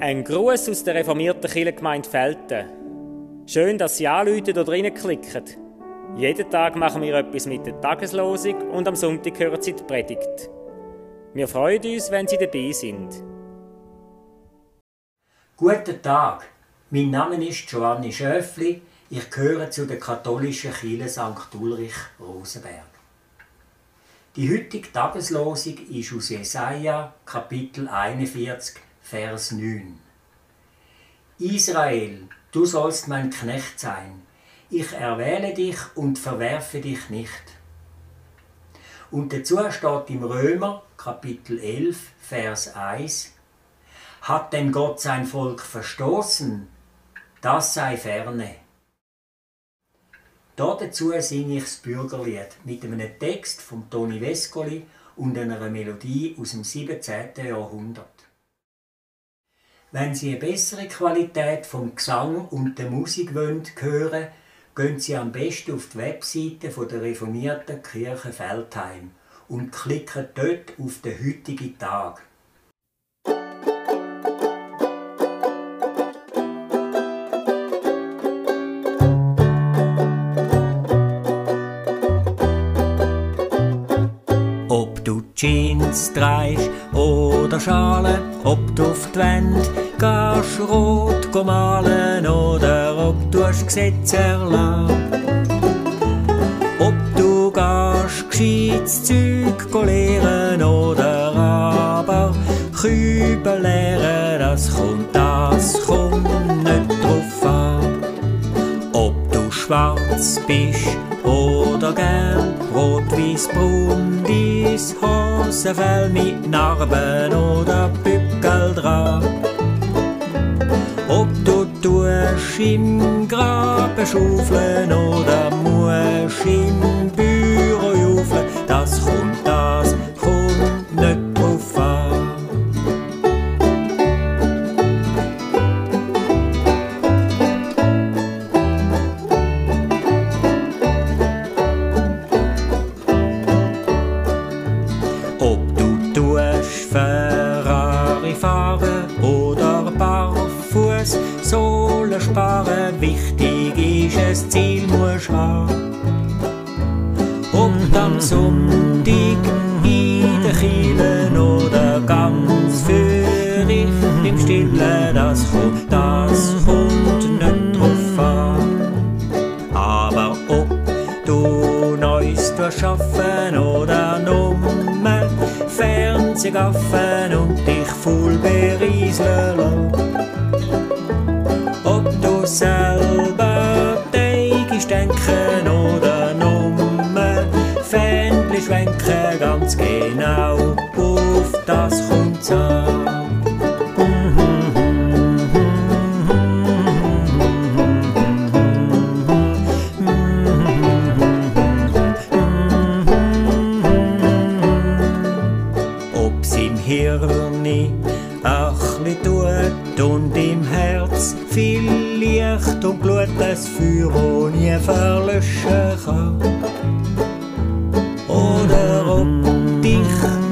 Ein Gruß aus der reformierten Kirchengemeinde Felten. Schön, dass Sie anrufen oder reinklicken. Jeden Tag machen wir etwas mit der Tageslosung und am Sonntag hören Sie die Predigt. Wir freuen uns, wenn Sie dabei sind. Guten Tag, mein Name ist Giovanni Schöffli. Ich gehöre zu der katholischen Kirche St. Ulrich Rosenberg. Die heutige Tageslosung ist aus Jesaja, Kapitel 41, Vers 9. Israel, du sollst mein Knecht sein. Ich erwähle dich und verwerfe dich nicht. Und dazu steht im Römer, Kapitel 11, Vers 1, Hat denn Gott sein Volk verstoßen? Das sei ferne. Dazu singe ich das Bürgerlied mit einem Text von Toni Vescoli und einer Melodie aus dem 17. Jahrhundert. Wenn Sie eine bessere Qualität vom Gesang und der Musik wollen hören, gehen Sie am besten auf die Webseite der reformierten Kirche Feldheim und klicken dort auf den heutigen Tag. Jeans trägst oder Schale, ob du auf die Wand gehst, rot malen oder ob du das Gesetz erlassen. Ob du gehst gescheites Zeug lehren oder aber Kübel lehren, das kommt, das kommt nicht drauf an. Ob du schwarz bist oder gelb, rot, weiß, braun, dies Hosenfell mit Narben oder Bückel dran. Ob du tust im Graben schaufeln oder musst im Büro jaufeln, das kommt, Sohlen sparen, wichtig ist es, Ziel musst haben. Und am Sonntag in den Kielen oder ganz für dich im Stillen, das kommt, das kommt nicht drauf an. Aber ob du Neues schaffen oder nummer Fernsehgaffen und dich voll berieseln lassen. Selber tägst denken oder nummer Fähnchen schwenken, ganz genau auf das kommt's an. Ob's im Hirni achli tut und im Herz viel Licht und Blut, das Feuer, wo nie verlöschen kann. Oder ob dich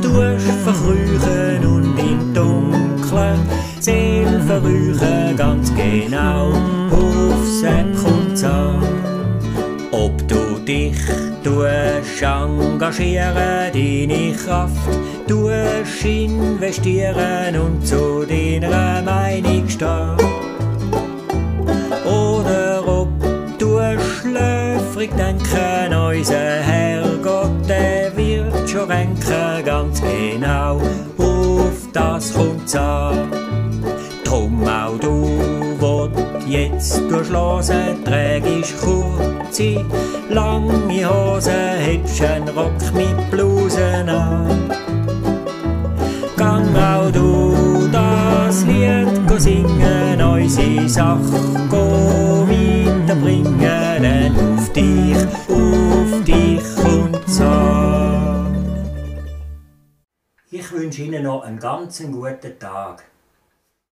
tust verkrüchen und im Dunkeln Seele verrüchen, ganz genau aufs Eck kommt's an. Ob du dich tust engagieren, deine Kraft tust investieren und zu deiner Meinung stehen. Oder ob du schläfrig denken, unser Herrgott, der wird schon renken, ganz genau, auf das kommt's an. Drum auch du, wo du jetzt durchschlossen, trägst kurze, lange hättest einen Rock mit Blusen an. Singen, unsere Sache go weiterbringen, denn auf dich, auf dich kommt's an. Ich wünsche Ihnen noch einen ganz guten Tag.